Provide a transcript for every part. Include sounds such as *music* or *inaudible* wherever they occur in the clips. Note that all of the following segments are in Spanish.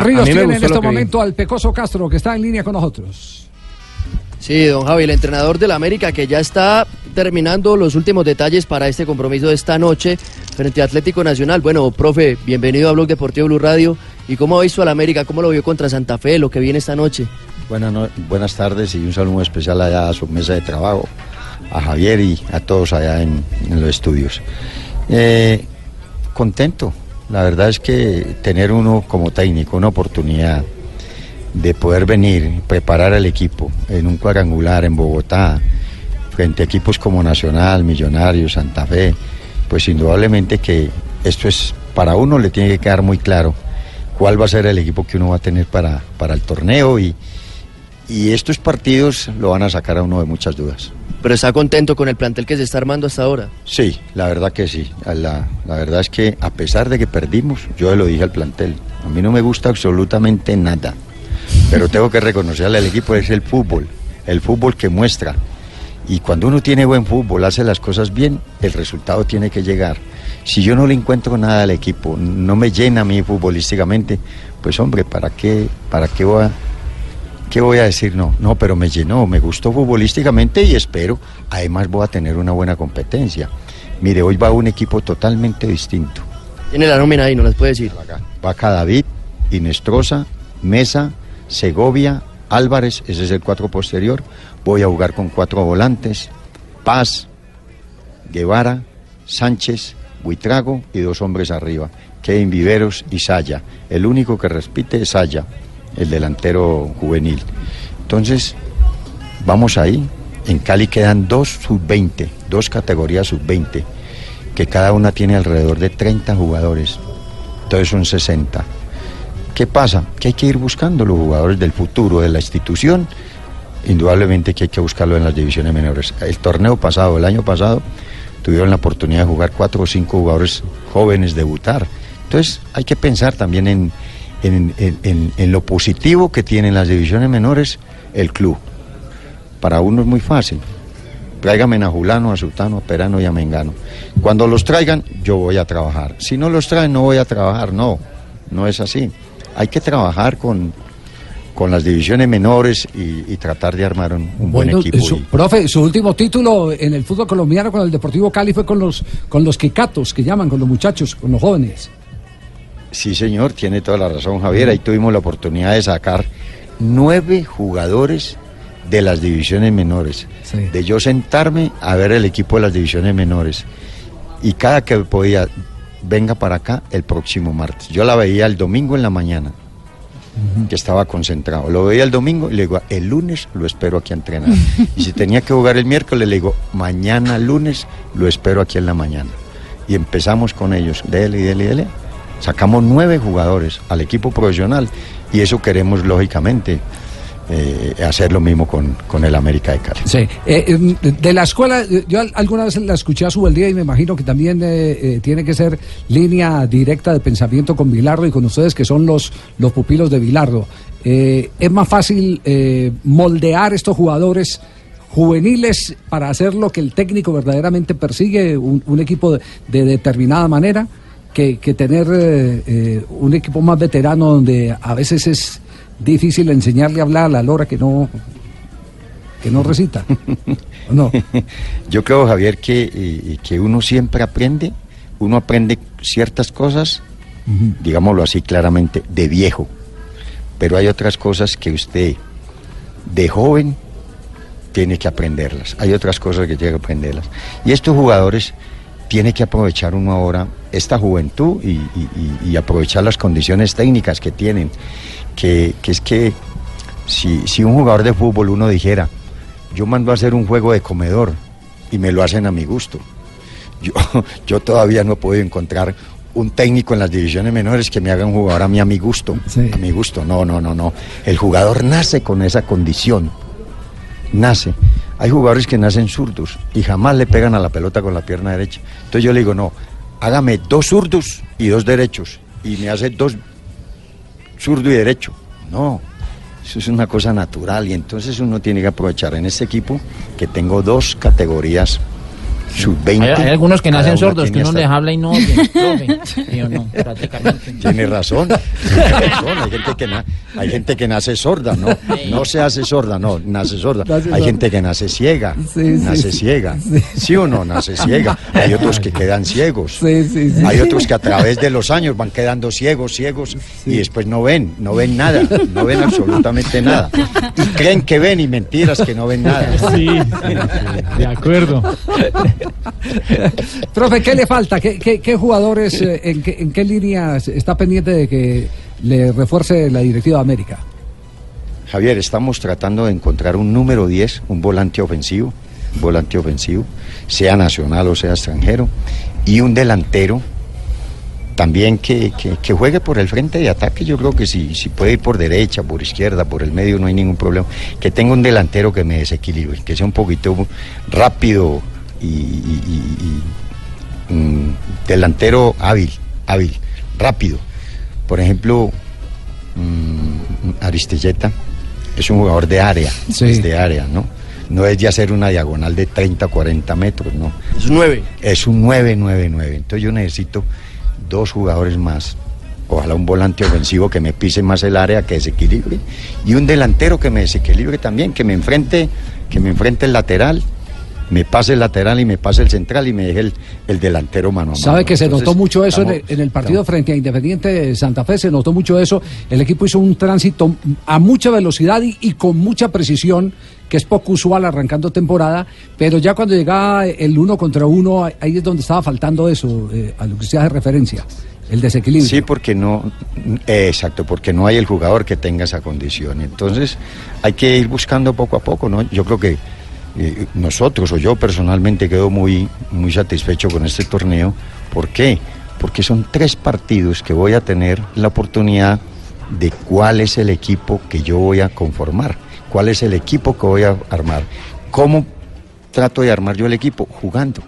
Ríos tiene en este vi. momento al Pecoso Castro, que está en línea con nosotros. Sí, don Javi, el entrenador del América que ya está terminando los últimos detalles para este compromiso de esta noche frente a Atlético Nacional. Bueno, profe, bienvenido a Blog Deportivo Blue Radio. ¿Y cómo ha visto al América? ¿Cómo lo vio contra Santa Fe, lo que viene esta noche? Buenas, no- buenas tardes y un saludo muy especial allá a su mesa de trabajo, a Javier y a todos allá en, en los estudios. Eh, contento, la verdad es que tener uno como técnico una oportunidad de poder venir, preparar al equipo en un cuadrangular en Bogotá, frente a equipos como Nacional, Millonarios, Santa Fe, pues indudablemente que esto es, para uno le tiene que quedar muy claro cuál va a ser el equipo que uno va a tener para, para el torneo y, y estos partidos lo van a sacar a uno de muchas dudas. Pero está contento con el plantel que se está armando hasta ahora. Sí, la verdad que sí. La, la verdad es que a pesar de que perdimos, yo lo dije al plantel, a mí no me gusta absolutamente nada, pero tengo que reconocerle al equipo, es el fútbol, el fútbol que muestra. Y cuando uno tiene buen fútbol, hace las cosas bien, el resultado tiene que llegar. Si yo no le encuentro nada al equipo, no me llena a mí futbolísticamente, pues hombre, ¿para qué, para qué voy a, ¿Qué voy a decir? No, no, pero me llenó, me gustó futbolísticamente y espero, además voy a tener una buena competencia. Mire, hoy va un equipo totalmente distinto. Tiene la nómina ahí, no las puede decir. Va acá David, Inestrosa, Mesa, Segovia, Álvarez, ese es el cuatro posterior. Voy a jugar con cuatro volantes, Paz, Guevara, Sánchez, Buitrago y dos hombres arriba, Kevin Viveros y Saya. El único que repite es Saya, el delantero juvenil. Entonces, vamos ahí. En Cali quedan dos sub-20, dos categorías sub-20, que cada una tiene alrededor de 30 jugadores. Entonces son 60. ¿Qué pasa? Que hay que ir buscando los jugadores del futuro de la institución. Indudablemente que hay que buscarlo en las divisiones menores. El torneo pasado, el año pasado, tuvieron la oportunidad de jugar cuatro o cinco jugadores jóvenes debutar. Entonces hay que pensar también en, en, en- en- en lo positivo que tienen las divisiones menores el club. Para uno es muy fácil. Tráigame a Julano, a Sultano, a Perano y a Mengano. Cuando los traigan, yo voy a trabajar. Si no los traen, no voy a trabajar. No, no es así. Hay que trabajar con, con las divisiones menores y, y tratar de armar un, un buen equipo. su- y- profe, su último título en el fútbol colombiano con el Deportivo Cali fue con los con los Quicatos, que llaman, con los muchachos, con los jóvenes. Sí, señor, tiene toda la razón, Javier. Ahí tuvimos la oportunidad de sacar nueve jugadores de las divisiones menores. Sí. De yo sentarme a ver el equipo de las divisiones menores. Y cada que podía, venga para acá el próximo martes. Yo la veía el domingo en la mañana, que estaba concentrado. Lo veía el domingo y le digo, el lunes lo espero aquí a entrenar. y si tenía que jugar el miércoles, le digo, mañana lunes lo espero aquí en la mañana. Y empezamos con ellos, dele, dele, dele. Sacamos nueve jugadores al equipo profesional y eso queremos, lógicamente, eh, hacer lo mismo con, con el América de Cali. Sí. Eh, em, de la escuela, eh, yo al- alguna vez la escuché a su día y me imagino que también eh, tiene que ser línea directa de pensamiento con Vilardo y con ustedes que son los, los pupilos de Vilardo. Es más fácil moldear estos jugadores juveniles para hacer lo que el técnico verdaderamente persigue, un, un equipo de, de determinada manera, que, que tener eh, eh, un equipo más veterano donde a veces es difícil enseñarle a hablar a la lora que no que no recita. ¿O no? *laughs* Yo creo, Javier, que, eh, que uno siempre aprende, uno aprende ciertas cosas, digámoslo así claramente, de viejo, pero hay otras cosas que usted de joven tiene que aprenderlas, hay otras cosas que tiene que aprenderlas. Y estos jugadores tiene que aprovechar uno ahora esta juventud y, y- y- y aprovechar las condiciones técnicas que tienen, que, que es que si, si un jugador de fútbol uno dijera, yo mando a hacer un juego de comedor y me lo hacen a mi gusto. Yo, *laughs* yo todavía no he podido encontrar un técnico en las divisiones menores que me haga un jugador a mí a mi gusto. Sí. A mi gusto, no, no, no, no. El jugador nace con esa condición. Nace. Hay jugadores que nacen zurdos y jamás le pegan a la pelota con la pierna derecha. Entonces yo le digo, no, hágame dos zurdos y dos derechos. Y me hace dos zurdo y derecho. No, eso es una cosa natural y entonces uno tiene que aprovechar en este equipo que tengo dos categorías sub-20. Hay, hay algunos que nacen sordos, que uno hasta- les habla y no oyen, profe. Y yo no, prácticamente. Tiene razón, tiene razón. Hay gente, que na- hay gente que nace sorda, ¿no? No se hace sorda, no, nace sorda. Nace Hay sorda. gente que nace ciega, Sí, sí, nace sí. ciega. ¿Sí o no? Nace ciega. Hay otros que quedan ciegos. Sí, sí, sí. Hay otros que a través de los años van quedando ciegos, ciegos, y después no ven, no ven nada, no ven absolutamente nada. Y creen que ven y mentiras que no ven nada. Sí, *laughs* de acuerdo. *laughs* Profe, ¿qué le falta? ¿Qué, jugadores, eh, en, qué, en qué líneas está pendiente de que le refuerce la directiva América? Javier, estamos tratando de encontrar un número 10, un volante ofensivo, volante ofensivo, sea nacional o sea extranjero, y un delantero también que, que- que juegue por el frente de ataque. Yo creo que si, si puede ir por derecha, por izquierda, por el medio, no hay ningún problema. Que tenga un delantero que me desequilibre, que sea un poquito rápido y, y- y- y, mm, delantero hábil, hábil, rápido. Por ejemplo, mm, Aristelleta es un jugador de área, Sí. es de área, ¿no? No es de hacer una diagonal de 30, 40 metros, no. Es un 9. Es un 9-9-9. Entonces yo necesito dos jugadores más. Ojalá un volante ofensivo que me pise más el área, que desequilibre. Y un delantero que me desequilibre también, que me enfrente, que me enfrente el lateral, me pase el lateral y me pase el central y me deje el, el delantero mano a mano. Sabe que se notó mucho eso en el, en el partido estamos- frente a Independiente de Santa Fe, se notó mucho eso. El equipo hizo un tránsito a mucha velocidad y, y con mucha precisión, que es poco usual arrancando temporada, pero ya cuando llegaba el uno contra uno, ahí es donde estaba faltando eso, eh, a lo que usted hace referencia, el desequilibrio. Sí, porque no, eh, exacto, porque no hay el jugador que tenga esa condición. Entonces hay que ir buscando poco a poco, ¿no? Yo creo que nosotros o yo personalmente quedo muy, muy satisfecho con este torneo. ¿Por qué? Porque son tres partidos que voy a tener la oportunidad de cuál es el equipo que yo voy a conformar, cuál es el equipo que voy a armar, cómo trato de armar yo el equipo jugando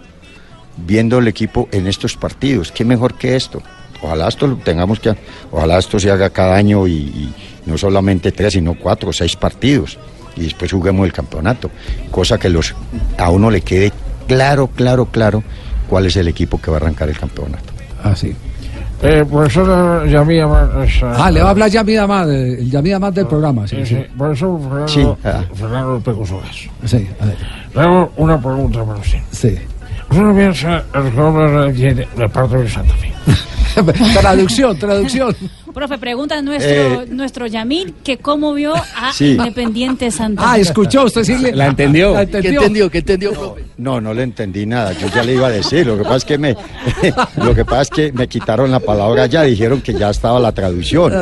viendo el equipo en estos partidos. ¿Qué mejor que esto? Ojalá esto lo tengamos que, ojalá esto se haga cada año y, y no solamente tres, sino cuatro o seis partidos y después juguemos el campeonato. Cosa que los a uno le quede claro, claro, claro cuál es el equipo que va a arrancar el campeonato. Ah, sí. Eh, profesor Yamí Ah, le va a hablar Yamid Amad, eh, el Yamid Amad del programa. Sí, sí. Profesor Fernando, Sí, ah. Fernando Pecosogas. Sí, a ver, Le hago una pregunta para usted. sí. ¿Usted no piensa el jugador de parte de Santa Fe? *laughs* traducción, traducción. Profe, pregunta nuestro, Eh, nuestro Yamil que cómo vio a Sí. Independiente Santa Ah, escuchó usted sí. le- La entendió. La ¿Qué entendió. ¿Qué entendió, profe? No, no le entendí nada. Yo ya le iba a decir. Lo que pasa es que me, *laughs* lo que pasa es que me quitaron la palabra ya. Dijeron que ya estaba la traducción.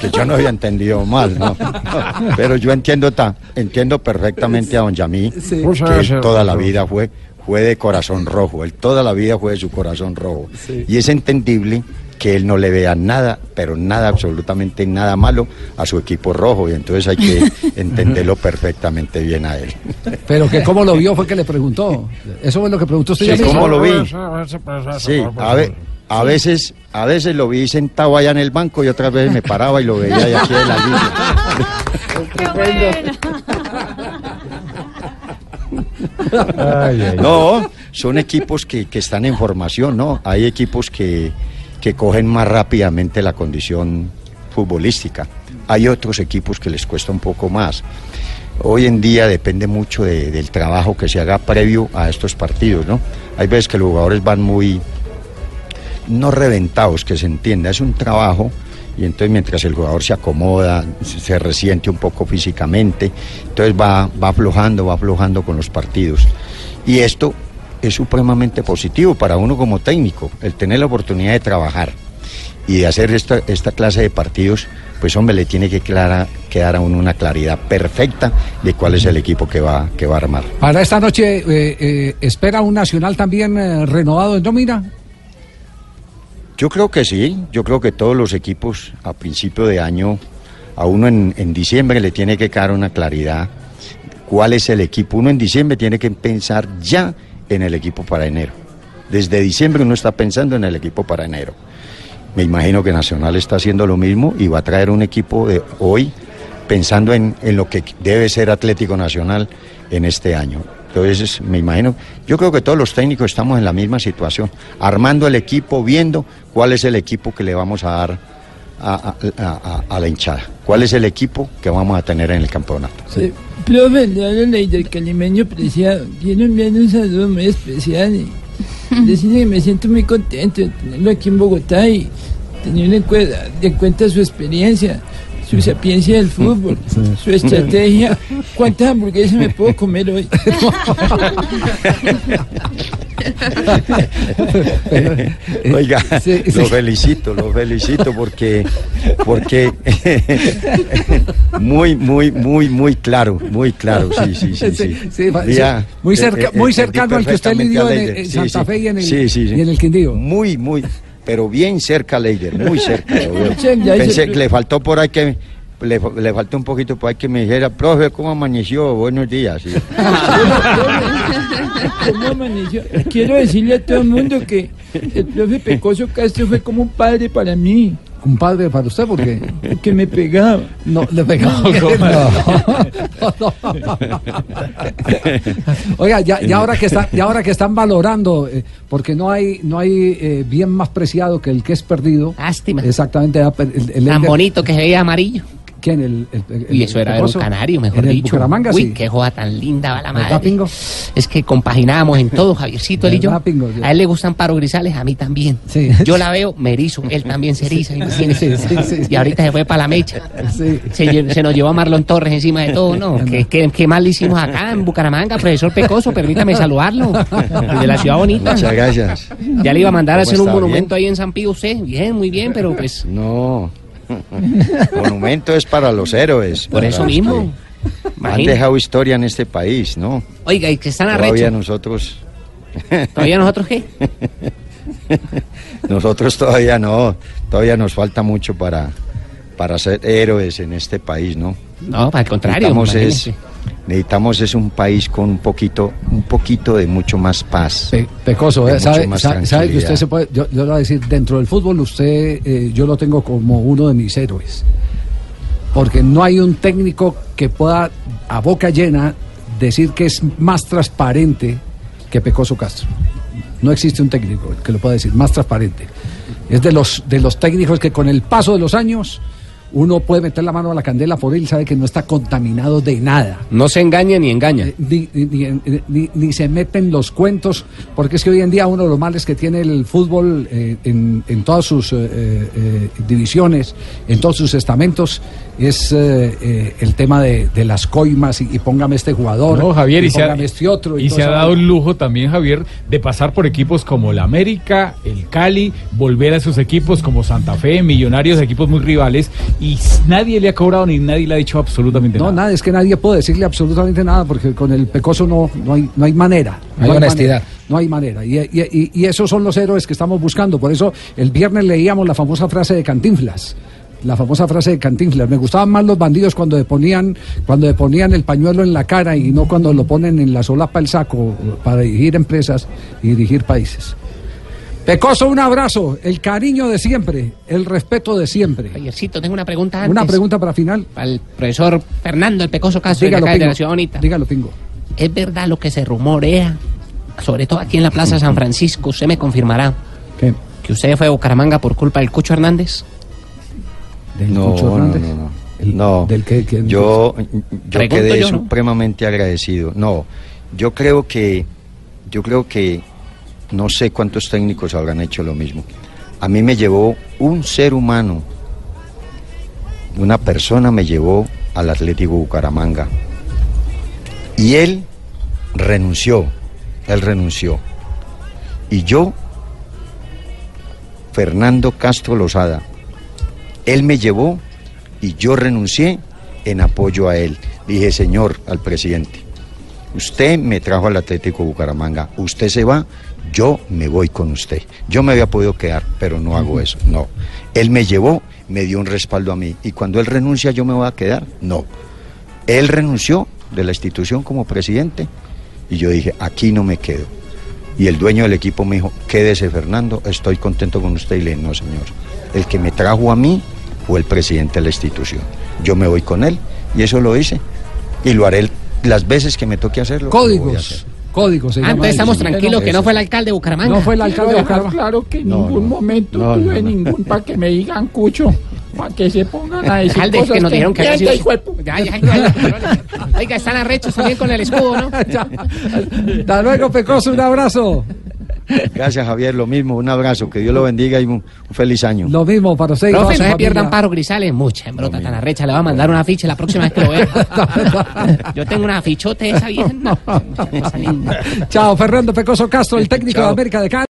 Que yo no había entendido mal, ¿no? *laughs* Pero yo entiendo ta, entiendo perfectamente a don Yamí Sí. Que él toda la vida fue fue de corazón rojo. Él toda la vida fue de su corazón rojo. Y es entendible que él no le vea nada, pero nada, absolutamente nada malo a su equipo rojo. Y entonces hay que *laughs* entenderlo perfectamente bien a él. Pero que cómo lo vio fue que le preguntó. Eso fue lo que preguntó usted Sí. ¿cómo lo vi? Sí, a, ve- a veces, a veces lo vi sentado allá en el banco y otras veces me paraba y lo veía de aquí de la línea. *laughs* No, son equipos que, que están en formación, ¿no? Hay equipos que, que cogen más rápidamente la condición futbolística. Hay otros equipos que les cuesta un poco más. Hoy en día depende mucho de- del trabajo que se haga previo a estos partidos, ¿no? Hay veces que los jugadores van muy, no reventados, que se entienda, es un trabajo y entonces mientras el jugador se acomoda, se resiente un poco físicamente, entonces va, va aflojando, va aflojando con los partidos. Y esto es supremamente positivo para uno como técnico, el tener la oportunidad de trabajar y de hacer esta, esta clase de partidos, pues hombre, le tiene que clara, quedar a uno una claridad perfecta de cuál es el equipo que va, que va a armar. Para esta noche, eh, eh, ¿espera un Nacional también eh, renovado en nómina? Yo creo que sí, yo creo que todos los equipos a principio de año, a uno en, en diciembre le tiene que dar una claridad cuál es el equipo. Uno en diciembre tiene que pensar ya en el equipo para enero. Desde diciembre uno está pensando en el equipo para enero. Me imagino que Nacional está haciendo lo mismo y va a traer un equipo de hoy pensando en, en lo que debe ser Atlético Nacional en este año. Entonces, me imagino, yo creo que todos los técnicos estamos en la misma situación, armando el equipo, viendo cuál es el equipo que le vamos a dar a, a- a- a- a la hinchada, cuál es el equipo que vamos a tener en el campeonato. Eh, profe, le habla ley del calimeño preciado. Quiero enviar un saludo muy especial y *laughs* decirle que me siento muy contento de tenerlo aquí en Bogotá y tener en cuenta, en cuenta su experiencia, su sapiencia del fútbol, su estrategia. ¿Cuántas hamburguesas me puedo comer hoy? Oiga, Sí, sí. lo felicito, lo felicito porque, porque *laughs* muy, muy, muy, muy claro, muy claro, sí, sí, sí, sí. muy cerca- eh, eh, muy entendí cercano al que usted lidió a en- Santa sí. Fe y en el- Sí, sí, sí. y en el Quindío. Muy, muy, pero bien cerca, Leider, muy cerca. *laughs* Pensé que le faltó por ahí que le, le faltó un poquito por ahí que me dijera, profe, ¿cómo amaneció? Buenos días. Sí. *laughs* ¿Cómo amaneció? Quiero decirle a todo el mundo que el profe Pecoso Castro fue como un padre para mí, Un padre para usted, porque *laughs* que me pegaba. no le pegaba. *laughs* No. *laughs* Oiga, ya, ya ahora que está, ya ahora que están valorando, eh, porque no hay, no hay eh, bien más preciado que el que es perdido. Lástima. Exactamente. el, el- el Tan bonito que se veía amarillo. ¿Quién? El, el- el- Y eso era de un Pecoso? canario, mejor en el dicho. Bucaramanga, Uy, sí. qué joda tan linda va la ¿Verdad, madre. Pingo? Es que compaginábamos en todo, *laughs* Javiercito, él y yo. A él le gustan Paro Grisales, a mí también. Sí. Yo la veo, me erizo, él también se eriza. Sí, imagínese. sí, sí, sí. Y ahorita se fue para la mecha. Sí. Se, nos llevó a Marlon Torres encima de todo, ¿no? ¿Qué, qué, qué mal le hicimos acá en Bucaramanga, profesor Pecoso? Permítame saludarlo. De la ciudad bonita. Muchas gracias. Ya le iba a mandar a ¿Cómo hacer un monumento ahí en San Pío usted. Bien, muy bien, pero pues No. *laughs* Monumento es para los héroes. por eso mismo. Han dejado historia en este país, ¿no? Oiga, y que están Todavía arrechos. nosotros, ¿Todavía nosotros qué? *laughs* nosotros todavía no, todavía nos falta mucho para, para ser héroes en este país, ¿no? No, para el contrario. necesitamos es. Necesitamos es un país con un poquito, un poquito de mucho más paz. Pe- Pecoso, De eh, sabe, sabe- sabe que usted se puede, yo, yo le voy a decir, dentro del fútbol usted, eh, yo lo tengo como uno de mis héroes. Porque no hay un técnico que pueda a boca llena decir que es más transparente que Pecoso Castro. No existe un técnico que lo pueda decir, más transparente. Es de los, de los técnicos que con el paso de los años uno puede meter la mano a la candela por él y sabe que no está contaminado de nada. No se engaña ni engaña. Eh, Ni, ni- ni- ni- ni se meten los cuentos, porque es que hoy en día uno de los males que tiene el fútbol eh, en, en todas sus eh, eh, divisiones, en todos sus estamentos, es eh, eh, el tema de, de las coimas y, y póngame este jugador, No, Javier, y, se ha, póngame este otro. y se ha dado el lujo también, Javier, de pasar por equipos como el América, el Cali, volver a sus equipos como Santa Fe, Millonarios, equipos muy rivales, y s- nadie le ha cobrado ni nadie le ha dicho absolutamente No, nada. nada, es que nadie puede decirle absolutamente nada, porque con el pecoso no, no, hay, no hay manera. No hay honestidad. manera, no hay manera. Y, y- y- y esos son los héroes que estamos buscando. Por eso el viernes leíamos la famosa frase de Cantinflas. La famosa frase de Cantinflas. Me gustaban más los bandidos cuando le ponían, cuando le ponían el pañuelo en la cara y no cuando lo ponen en la solapa el saco para dirigir empresas y dirigir países. Pecoso, un abrazo, el cariño de siempre, el respeto de siempre. Javiercito, tengo una pregunta antes. Una pregunta para final. Para el profesor Fernando el Pecoso Castro, de Dígalo, acá de la Ciudad Bonita. Dígalo, Pingo. ¿Es verdad lo que se rumorea? Sobre todo aquí en la Plaza San Francisco, usted me confirmará. ¿Qué? ¿Que usted fue a Bucaramanga por culpa del Cucho Hernández? ¿Del No, Cucho no, Hernández? no, no. El- No, del que- que- yo, yo quedé yo, ¿no? supremamente agradecido. No, yo creo que, yo creo que no sé cuántos técnicos habrán hecho lo mismo. A mí me llevó un ser humano, una persona me llevó al Atlético Bucaramanga y él renunció, él renunció y yo, Fernando Castro Lozada, él me llevó y yo renuncié en apoyo a él. Dije, señor, al presidente, usted me trajo al Atlético Bucaramanga, usted se va, yo me voy con usted. Yo me había podido quedar, pero no hago eso, no. Él me llevó, me dio un respaldo a mí, y cuando él renuncia, yo me voy a quedar, no. Él renunció de la institución como presidente, y yo dije, aquí no me quedo. Y el dueño del equipo me dijo, quédese Fernando, estoy contento con usted. Y le dije, no señor, el que me trajo a mí fue el presidente de la institución. Yo me voy con él y eso lo hice. Y lo haré las veces que me toque hacerlo. Códigos. Códigos. se Ah, llama entonces eso. estamos tranquilos que no fue el alcalde de Bucaramanga. No fue el alcalde de Bucaramanga. claro que en No, ningún no. momento No, tuve no, no. ningún para que me digan cucho, para que se pongan a decir Alcalde, cosas que nos dijeron que Ya, ya, ya. Oiga, están arrechos también con el escudo, ¿no? *laughs* Hasta luego, Pecoso, un abrazo. Gracias Javier, lo mismo, un abrazo, que Dios lo bendiga y un, un feliz año. Lo mismo para usted no se pierdan. Paro Grisales. Mucha embrota tan arrecha. Le va a mandar una ficha la próxima vez que lo vea. *laughs* Yo tengo una fichote esa vieja. *laughs* Chao, Fernando Pecoso Castro, el *laughs* técnico Chao. de América de Cali.